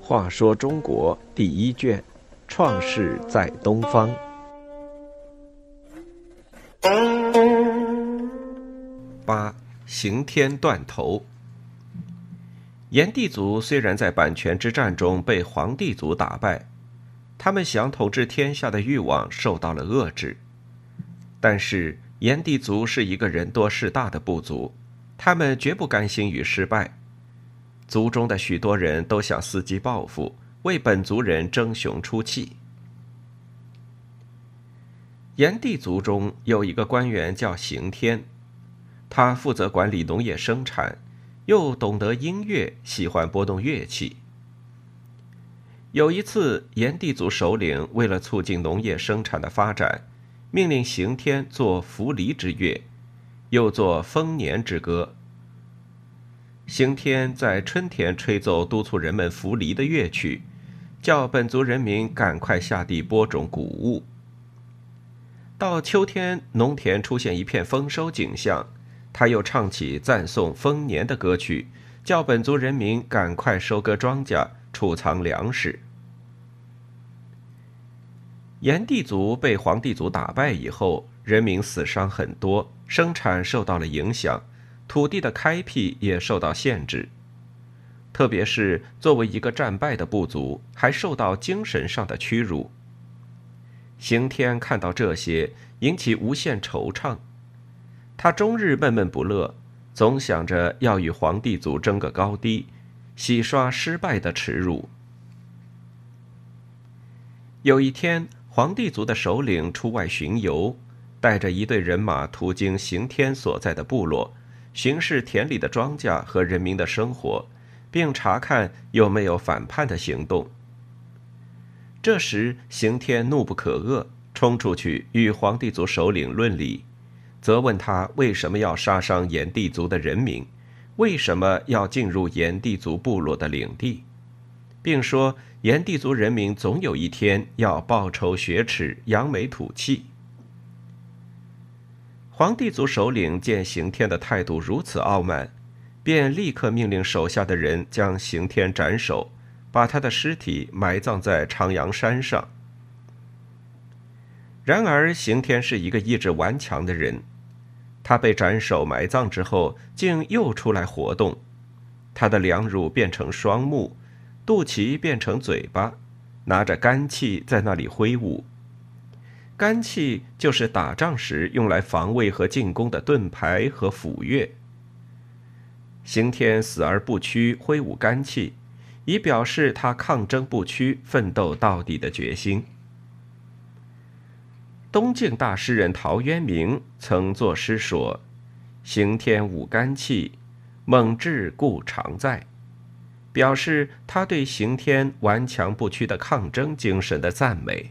话说中国第一卷，创世在东方。八刑天断头。炎帝族虽然在阪泉之战中被黄帝族打败，他们想统治天下的欲望受到了遏制。但是炎帝族是一个人多势大的部族，他们绝不甘心于失败。族中的许多人都想伺机报复，为本族人争雄出气。炎帝族中有一个官员叫刑天，他负责管理农业生产，又懂得音乐，喜欢拨动乐器。有一次，炎帝族首领为了促进农业生产的发展，命令刑天作扶犁之乐，又作丰年之歌。刑天在春天吹奏督促人们扶犁的乐曲，叫本族人民赶快下地播种谷物。到秋天，农田出现一片丰收景象，他又唱起赞颂丰年的歌曲，叫本族人民赶快收割庄稼、储藏粮食。炎帝族被黄帝族打败以后，人民死伤很多，生产受到了影响。土地的开辟也受到限制，特别是作为一个战败的部族，还受到精神上的屈辱。刑天看到这些，引起无限惆怅。他终日闷闷不乐，总想着要与黄帝族争个高低，洗刷失败的耻辱。有一天，黄帝族的首领出外巡游，带着一队人马途经刑天所在的部落。巡视田里的庄稼和人民的生活，并查看有没有反叛的行动。这时，刑天怒不可遏，冲出去与黄帝族首领论理，责问他为什么要杀伤炎帝族的人民，为什么要进入炎帝族部落的领地，并说炎帝族人民总有一天要报仇雪耻，扬眉吐气。黄帝族首领见刑天的态度如此傲慢，便立刻命令手下的人将刑天斩首，把他的尸体埋葬在长阳山上。然而，刑天是一个意志顽强的人，他被斩首埋葬之后，竟又出来活动，他的两乳变成双目，肚脐变成嘴巴，拿着干器在那里挥舞。干器就是打仗时用来防卫和进攻的盾牌和斧钺。刑天死而不屈，挥舞干器，以表示他抗争不屈、奋斗到底的决心。东晋大诗人陶渊明曾作诗说：“刑天舞干器，猛志故常在”，表示他对刑天顽强不屈的抗争精神的赞美。